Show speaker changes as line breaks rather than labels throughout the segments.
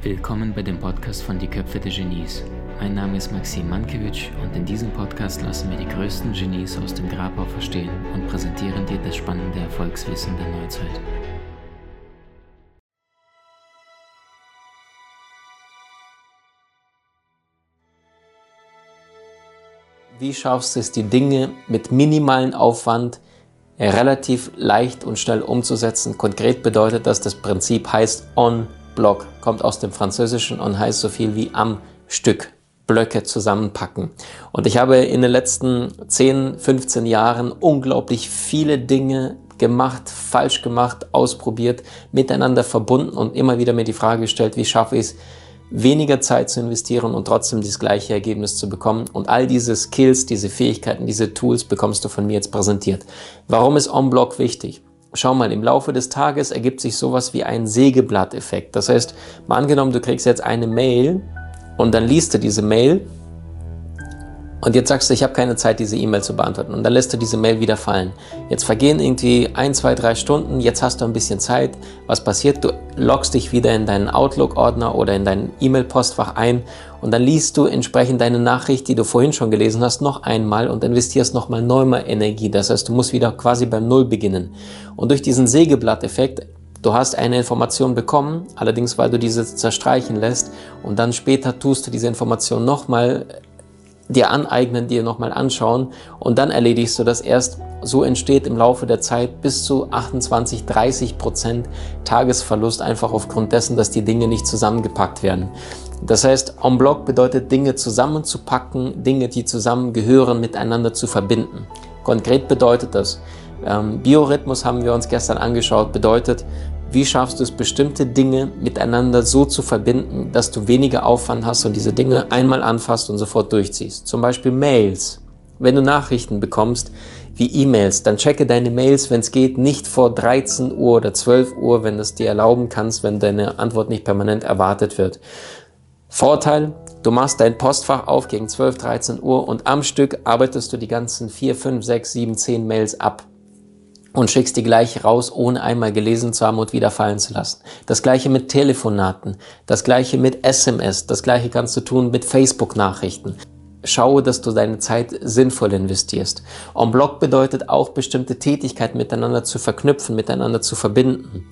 Willkommen bei dem Podcast von Die Köpfe der Genies. Mein Name ist Maxim Mankewitsch und in diesem Podcast lassen wir die größten Genies aus dem Grabau verstehen und präsentieren dir das spannende Erfolgswissen der Neuzeit.
Wie schaffst du es, die Dinge mit minimalen Aufwand relativ leicht und schnell umzusetzen? Konkret bedeutet das, das Prinzip heißt on Block, kommt aus dem Französischen und heißt so viel wie am Stück. Blöcke zusammenpacken. Und ich habe in den letzten 10, 15 Jahren unglaublich viele Dinge gemacht, falsch gemacht, ausprobiert, miteinander verbunden und immer wieder mir die Frage gestellt, wie schaffe ich es, weniger Zeit zu investieren und trotzdem das gleiche Ergebnis zu bekommen. Und all diese Skills, diese Fähigkeiten, diese Tools bekommst du von mir jetzt präsentiert. Warum ist On-Block wichtig? Schau mal, im Laufe des Tages ergibt sich sowas wie ein Sägeblatt-Effekt. Das heißt, mal angenommen, du kriegst jetzt eine Mail und dann liest du diese Mail und jetzt sagst du, ich habe keine Zeit, diese E-Mail zu beantworten. Und dann lässt du diese Mail wieder fallen. Jetzt vergehen irgendwie ein, zwei, drei Stunden. Jetzt hast du ein bisschen Zeit. Was passiert? Du loggst dich wieder in deinen Outlook-Ordner oder in dein E-Mail-Postfach ein und dann liest du entsprechend deine Nachricht, die du vorhin schon gelesen hast, noch einmal und investierst nochmal neue Energie. Das heißt, du musst wieder quasi beim Null beginnen. Und durch diesen Sägeblatt-Effekt Du hast eine Information bekommen, allerdings weil du diese zerstreichen lässt und dann später tust du diese Information nochmal dir aneignen, dir nochmal anschauen und dann erledigst du das erst. So entsteht im Laufe der Zeit bis zu 28, 30 Prozent Tagesverlust einfach aufgrund dessen, dass die Dinge nicht zusammengepackt werden. Das heißt, en bloc bedeutet Dinge zusammenzupacken, Dinge, die zusammengehören, miteinander zu verbinden. Konkret bedeutet das, ähm, Biorhythmus haben wir uns gestern angeschaut, bedeutet, wie schaffst du es, bestimmte Dinge miteinander so zu verbinden, dass du weniger Aufwand hast und diese Dinge einmal anfasst und sofort durchziehst? Zum Beispiel Mails. Wenn du Nachrichten bekommst, wie E-Mails, dann checke deine Mails, wenn es geht, nicht vor 13 Uhr oder 12 Uhr, wenn du es dir erlauben kannst, wenn deine Antwort nicht permanent erwartet wird. Vorteil, du machst dein Postfach auf gegen 12, 13 Uhr und am Stück arbeitest du die ganzen 4, 5, 6, 7, 10 Mails ab und schickst die gleich raus, ohne einmal gelesen zu haben und wieder fallen zu lassen. Das gleiche mit Telefonaten, das gleiche mit SMS, das gleiche kannst du tun mit Facebook-Nachrichten. Schaue, dass du deine Zeit sinnvoll investierst. En bloc bedeutet auch, bestimmte Tätigkeiten miteinander zu verknüpfen, miteinander zu verbinden.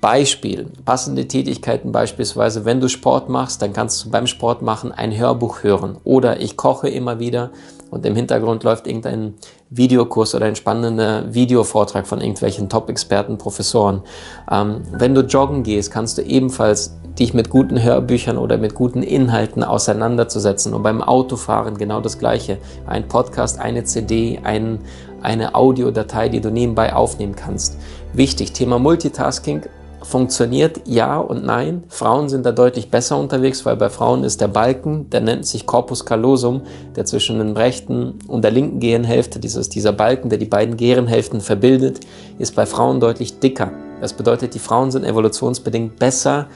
Beispiel, passende Tätigkeiten beispielsweise, wenn du Sport machst, dann kannst du beim Sport machen ein Hörbuch hören oder ich koche immer wieder und im Hintergrund läuft irgendein Videokurs oder ein spannender Videovortrag von irgendwelchen Top-Experten, Professoren. Ähm, wenn du joggen gehst, kannst du ebenfalls dich mit guten Hörbüchern oder mit guten Inhalten auseinanderzusetzen und beim Autofahren genau das Gleiche. Ein Podcast, eine CD, ein, eine Audiodatei, die du nebenbei aufnehmen kannst. Wichtig, Thema Multitasking funktioniert ja und nein. Frauen sind da deutlich besser unterwegs, weil bei Frauen ist der Balken, der nennt sich Corpus callosum, der zwischen den rechten und der linken Gehirnhälfte, dieses, dieser Balken, der die beiden Gehirnhälften verbildet, ist bei Frauen deutlich dicker. Das bedeutet, die Frauen sind evolutionsbedingt besser,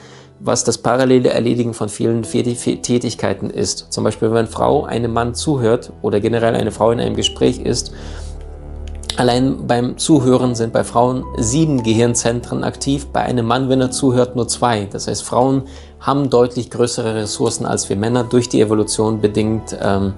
was das parallele Erledigen von vielen Tätigkeiten ist. Zum Beispiel, wenn eine Frau einem Mann zuhört oder generell eine Frau in einem Gespräch ist Allein beim Zuhören sind bei Frauen sieben Gehirnzentren aktiv, bei einem Mann, wenn er zuhört, nur zwei. Das heißt, Frauen haben deutlich größere Ressourcen als wir Männer durch die Evolution bedingt. Ähm,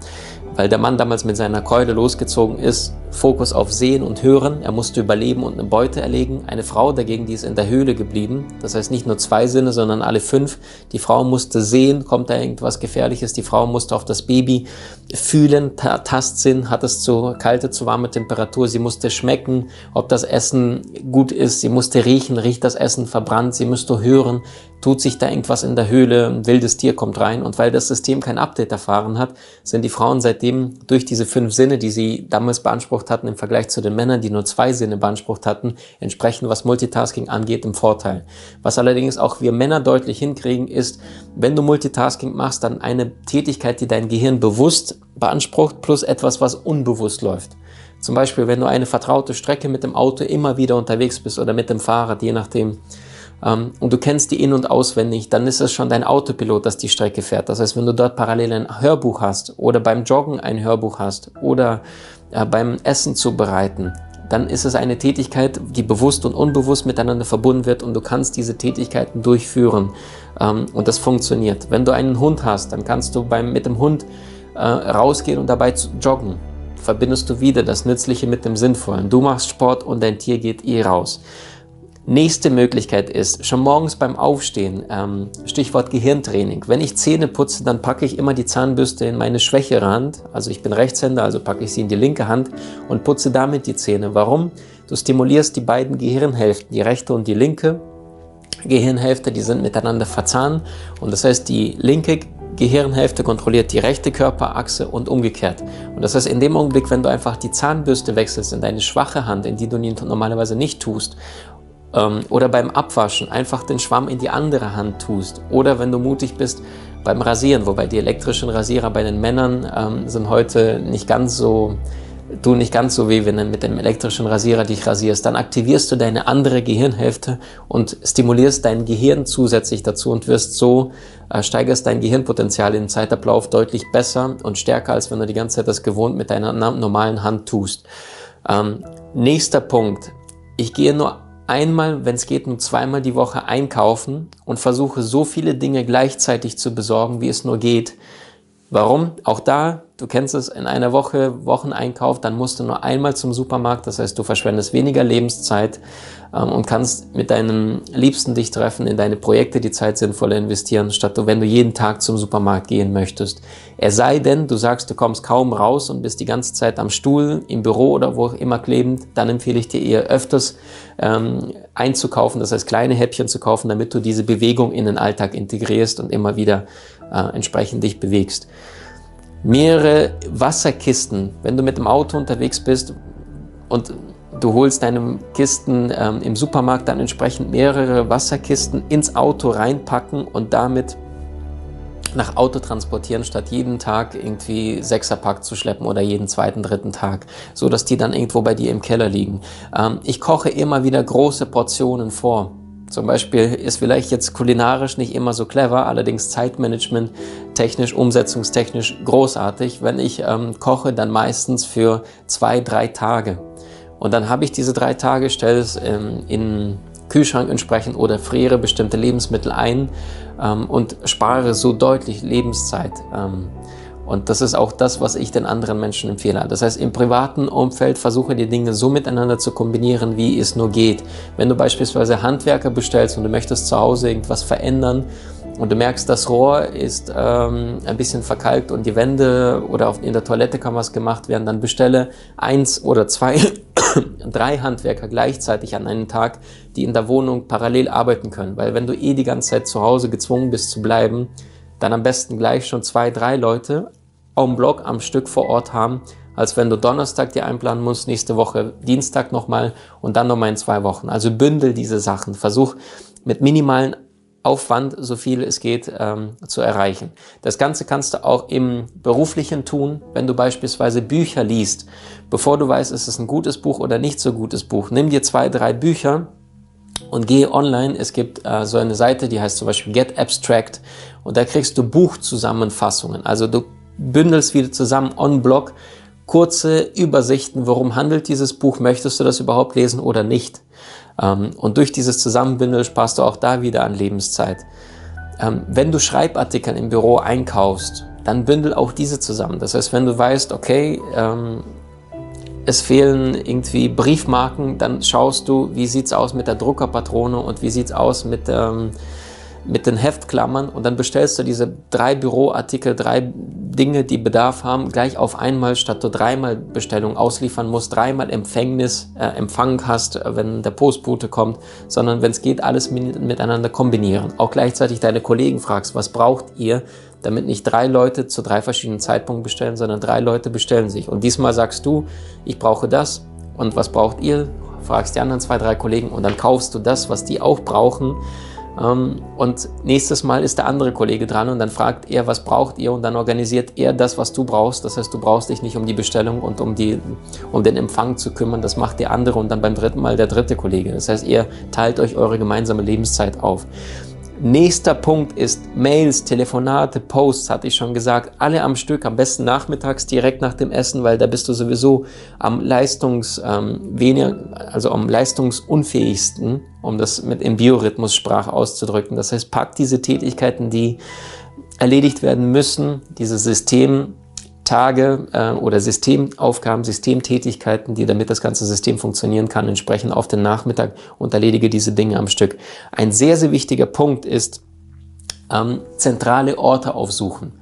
weil der Mann damals mit seiner Keule losgezogen ist, Fokus auf Sehen und Hören, er musste überleben und eine Beute erlegen. Eine Frau dagegen, die ist in der Höhle geblieben, das heißt nicht nur zwei Sinne, sondern alle fünf. Die Frau musste sehen, kommt da irgendwas Gefährliches, die Frau musste auf das Baby fühlen, Tastsinn, hat es zu kalte, zu warme Temperatur, sie musste schmecken, ob das Essen gut ist, sie musste riechen, riecht das Essen verbrannt, sie musste hören, tut sich da irgendwas in der Höhle, ein wildes Tier kommt rein. Und weil das System kein Update erfahren hat, sind die Frauen seitdem durch diese fünf Sinne, die sie damals beansprucht hatten im Vergleich zu den Männern, die nur zwei Sinne beansprucht hatten, entsprechend was Multitasking angeht im Vorteil. Was allerdings auch wir Männer deutlich hinkriegen, ist, wenn du Multitasking machst, dann eine Tätigkeit, die dein Gehirn bewusst beansprucht, plus etwas, was unbewusst läuft. Zum Beispiel, wenn du eine vertraute Strecke mit dem Auto immer wieder unterwegs bist oder mit dem Fahrrad, je nachdem, ähm, und du kennst die in- und auswendig, dann ist es schon dein Autopilot, das die Strecke fährt. Das heißt, wenn du dort parallel ein Hörbuch hast oder beim Joggen ein Hörbuch hast oder äh, beim Essen zubereiten, dann ist es eine Tätigkeit, die bewusst und unbewusst miteinander verbunden wird und du kannst diese Tätigkeiten durchführen ähm, und das funktioniert. Wenn du einen Hund hast, dann kannst du beim, mit dem Hund äh, rausgehen und dabei joggen. Verbindest du wieder das Nützliche mit dem Sinnvollen. Du machst Sport und dein Tier geht eh raus. Nächste Möglichkeit ist, schon morgens beim Aufstehen, ähm, Stichwort Gehirntraining. Wenn ich Zähne putze, dann packe ich immer die Zahnbürste in meine schwächere Hand. Also ich bin Rechtshänder, also packe ich sie in die linke Hand und putze damit die Zähne. Warum? Du stimulierst die beiden Gehirnhälften, die rechte und die linke Gehirnhälfte, die sind miteinander verzahnt. Und das heißt, die linke Gehirnhälfte kontrolliert die rechte Körperachse und umgekehrt. Und das heißt, in dem Augenblick, wenn du einfach die Zahnbürste wechselst in deine schwache Hand, in die du normalerweise nicht tust, oder beim Abwaschen einfach den Schwamm in die andere Hand tust. Oder wenn du mutig bist, beim Rasieren, wobei die elektrischen Rasierer bei den Männern ähm, sind heute nicht ganz so, tun nicht ganz so weh, wenn du mit dem elektrischen Rasierer dich rasierst. Dann aktivierst du deine andere Gehirnhälfte und stimulierst dein Gehirn zusätzlich dazu und wirst so, äh, steigerst dein Gehirnpotenzial im Zeitablauf deutlich besser und stärker, als wenn du die ganze Zeit das gewohnt mit deiner normalen Hand tust. Ähm, nächster Punkt. Ich gehe nur einmal, wenn es geht, nur zweimal die Woche einkaufen und versuche so viele Dinge gleichzeitig zu besorgen, wie es nur geht. Warum? Auch da, du kennst es, in einer Woche Wocheneinkauf, dann musst du nur einmal zum Supermarkt, das heißt, du verschwendest weniger Lebenszeit ähm, und kannst mit deinen Liebsten dich treffen, in deine Projekte die Zeit sinnvoller investieren, statt du, wenn du jeden Tag zum Supermarkt gehen möchtest. Es sei denn, du sagst, du kommst kaum raus und bist die ganze Zeit am Stuhl, im Büro oder wo auch immer klebend, dann empfehle ich dir eher öfters ähm, einzukaufen, das heißt kleine Häppchen zu kaufen, damit du diese Bewegung in den Alltag integrierst und immer wieder äh, entsprechend dich bewegst. Mehrere Wasserkisten, wenn du mit dem Auto unterwegs bist und du holst deine Kisten ähm, im Supermarkt dann entsprechend mehrere Wasserkisten ins Auto reinpacken und damit nach Auto transportieren, statt jeden Tag irgendwie Sechserpack zu schleppen oder jeden zweiten, dritten Tag, so dass die dann irgendwo bei dir im Keller liegen. Ähm, ich koche immer wieder große Portionen vor. Zum Beispiel ist vielleicht jetzt kulinarisch nicht immer so clever, allerdings Zeitmanagement technisch, umsetzungstechnisch großartig. Wenn ich ähm, koche, dann meistens für zwei, drei Tage. Und dann habe ich diese drei Tage, stelle es ähm, in Kühlschrank entsprechend oder friere bestimmte Lebensmittel ein ähm, und spare so deutlich Lebenszeit. Ähm, und das ist auch das, was ich den anderen Menschen empfehle. Das heißt, im privaten Umfeld versuche die Dinge so miteinander zu kombinieren, wie es nur geht. Wenn du beispielsweise Handwerker bestellst und du möchtest zu Hause irgendwas verändern, und du merkst, das Rohr ist ähm, ein bisschen verkalkt und die Wände oder auf, in der Toilette kann was gemacht werden, dann bestelle eins oder zwei, drei Handwerker gleichzeitig an einem Tag, die in der Wohnung parallel arbeiten können. Weil wenn du eh die ganze Zeit zu Hause gezwungen bist zu bleiben, dann am besten gleich schon zwei, drei Leute am Block am Stück vor Ort haben, als wenn du Donnerstag dir einplanen musst, nächste Woche Dienstag nochmal und dann nochmal in zwei Wochen. Also bündel diese Sachen. Versuch mit minimalen Aufwand, so viel es geht, ähm, zu erreichen. Das Ganze kannst du auch im beruflichen tun, wenn du beispielsweise Bücher liest. Bevor du weißt, ist es ein gutes Buch oder nicht so gutes Buch, nimm dir zwei, drei Bücher und gehe online. Es gibt äh, so eine Seite, die heißt zum Beispiel Get Abstract und da kriegst du Buchzusammenfassungen. Also du bündelst wieder zusammen on Blog kurze Übersichten, worum handelt dieses Buch, möchtest du das überhaupt lesen oder nicht. Ähm, und durch dieses Zusammenbündeln sparst du auch da wieder an Lebenszeit. Ähm, wenn du Schreibartikel im Büro einkaufst, dann bündel auch diese zusammen. Das heißt, wenn du weißt, okay, ähm, es fehlen irgendwie Briefmarken, dann schaust du, wie sieht es aus mit der Druckerpatrone und wie sieht es aus mit, ähm, mit den Heftklammern und dann bestellst du diese drei Büroartikel, drei Dinge, die Bedarf haben, gleich auf einmal, statt du dreimal Bestellung ausliefern musst, dreimal Empfängnis, äh, Empfang hast, äh, wenn der Postbote kommt, sondern wenn es geht, alles miteinander kombinieren. Auch gleichzeitig deine Kollegen fragst, was braucht ihr, damit nicht drei Leute zu drei verschiedenen Zeitpunkten bestellen, sondern drei Leute bestellen sich. Und diesmal sagst du, ich brauche das und was braucht ihr? Fragst die anderen zwei, drei Kollegen und dann kaufst du das, was die auch brauchen ähm, und nächstes Mal ist der andere Kollege dran und dann fragt er, was braucht ihr? Und dann organisiert er das, was du brauchst. Das heißt, du brauchst dich nicht um die Bestellung und um, die, um den Empfang zu kümmern. Das macht der andere und dann beim dritten Mal der dritte Kollege. Das heißt, ihr teilt euch eure gemeinsame Lebenszeit auf. Nächster Punkt ist Mails, Telefonate, Posts, hatte ich schon gesagt, alle am Stück, am besten nachmittags direkt nach dem Essen, weil da bist du sowieso am Leistungs, ähm, weniger, also am leistungsunfähigsten, um das mit im Biorhythmus-Sprach auszudrücken. Das heißt, pack diese Tätigkeiten, die erledigt werden müssen, diese System, Tage äh, oder Systemaufgaben, Systemtätigkeiten, die damit das ganze System funktionieren kann, entsprechend auf den Nachmittag und erledige diese Dinge am Stück. Ein sehr, sehr wichtiger Punkt ist, ähm, zentrale Orte aufsuchen.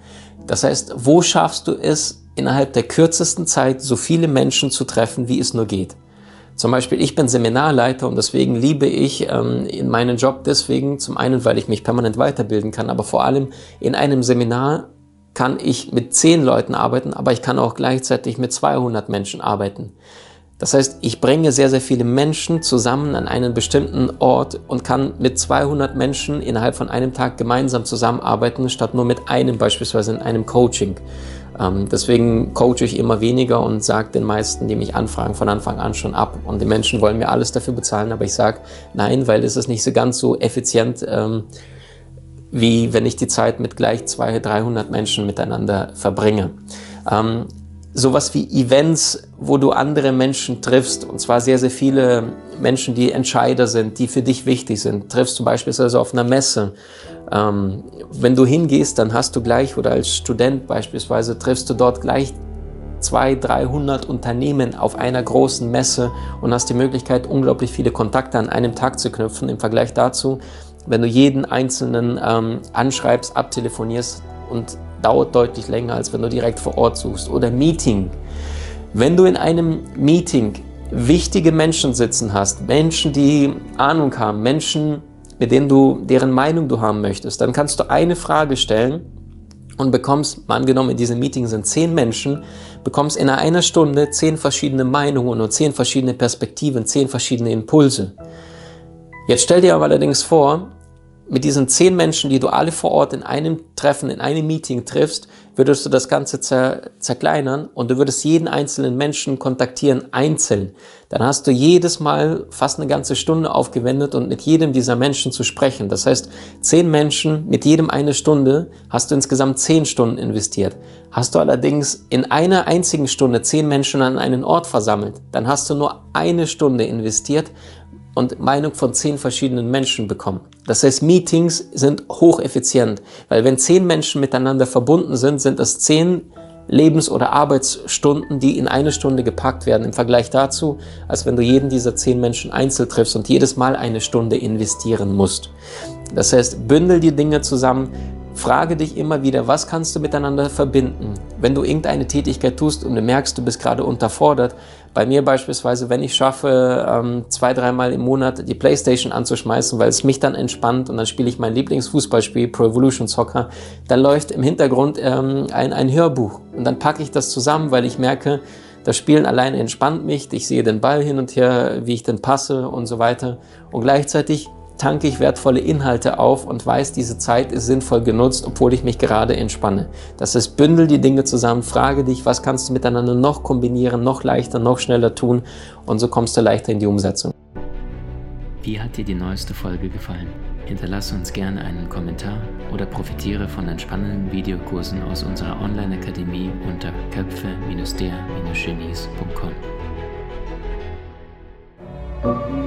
Das heißt, wo schaffst du es, innerhalb der kürzesten Zeit so viele Menschen zu treffen, wie es nur geht? Zum Beispiel, ich bin Seminarleiter und deswegen liebe ich ähm, in meinen Job deswegen, zum einen, weil ich mich permanent weiterbilden kann, aber vor allem in einem Seminar kann ich mit zehn Leuten arbeiten, aber ich kann auch gleichzeitig mit 200 Menschen arbeiten. Das heißt, ich bringe sehr, sehr viele Menschen zusammen an einen bestimmten Ort und kann mit 200 Menschen innerhalb von einem Tag gemeinsam zusammenarbeiten, statt nur mit einem beispielsweise in einem Coaching. Ähm, deswegen coache ich immer weniger und sage den meisten, die mich anfragen, von Anfang an schon ab. Und die Menschen wollen mir alles dafür bezahlen, aber ich sage nein, weil es ist nicht so ganz so effizient. Ähm, wie wenn ich die Zeit mit gleich 200, 300 Menschen miteinander verbringe. Ähm, sowas wie Events, wo du andere Menschen triffst, und zwar sehr, sehr viele Menschen, die Entscheider sind, die für dich wichtig sind, triffst du beispielsweise auf einer Messe. Ähm, wenn du hingehst, dann hast du gleich, oder als Student beispielsweise, triffst du dort gleich 200, 300 Unternehmen auf einer großen Messe und hast die Möglichkeit, unglaublich viele Kontakte an einem Tag zu knüpfen. Im Vergleich dazu wenn du jeden einzelnen ähm, anschreibst, abtelefonierst und dauert deutlich länger, als wenn du direkt vor Ort suchst. Oder Meeting. Wenn du in einem Meeting wichtige Menschen sitzen hast, Menschen, die Ahnung haben, Menschen, mit denen du, deren Meinung du haben möchtest, dann kannst du eine Frage stellen und bekommst, mal angenommen, in diesem Meeting sind zehn Menschen, bekommst in einer Stunde zehn verschiedene Meinungen und zehn verschiedene Perspektiven, zehn verschiedene Impulse. Jetzt stell dir aber allerdings vor, mit diesen zehn Menschen, die du alle vor Ort in einem Treffen, in einem Meeting triffst, würdest du das Ganze zer zerkleinern und du würdest jeden einzelnen Menschen kontaktieren, einzeln. Dann hast du jedes Mal fast eine ganze Stunde aufgewendet und mit jedem dieser Menschen zu sprechen. Das heißt, zehn Menschen, mit jedem eine Stunde, hast du insgesamt zehn Stunden investiert. Hast du allerdings in einer einzigen Stunde zehn Menschen an einen Ort versammelt, dann hast du nur eine Stunde investiert und Meinung von zehn verschiedenen Menschen bekommen. Das heißt, Meetings sind hocheffizient, weil wenn zehn Menschen miteinander verbunden sind, sind es zehn Lebens- oder Arbeitsstunden, die in eine Stunde gepackt werden, im Vergleich dazu, als wenn du jeden dieser zehn Menschen einzeln triffst und jedes Mal eine Stunde investieren musst. Das heißt, bündel die Dinge zusammen, Frage dich immer wieder, was kannst du miteinander verbinden? Wenn du irgendeine Tätigkeit tust und du merkst, du bist gerade unterfordert, bei mir beispielsweise, wenn ich schaffe, ähm, zwei, dreimal im Monat die Playstation anzuschmeißen, weil es mich dann entspannt und dann spiele ich mein Lieblingsfußballspiel, Pro Evolution Soccer, dann läuft im Hintergrund ähm, ein, ein Hörbuch. Und dann packe ich das zusammen, weil ich merke, das Spielen alleine entspannt mich, ich sehe den Ball hin und her, wie ich den passe und so weiter. Und gleichzeitig tanke ich wertvolle Inhalte auf und weiß, diese Zeit ist sinnvoll genutzt, obwohl ich mich gerade entspanne. Das heißt, bündel die Dinge zusammen, frage dich, was kannst du miteinander noch kombinieren, noch leichter, noch schneller tun und so kommst du leichter in die Umsetzung.
Wie hat dir die neueste Folge gefallen? Hinterlasse uns gerne einen Kommentar oder profitiere von entspannenden Videokursen aus unserer Online-Akademie unter köpfe-der-genies.com.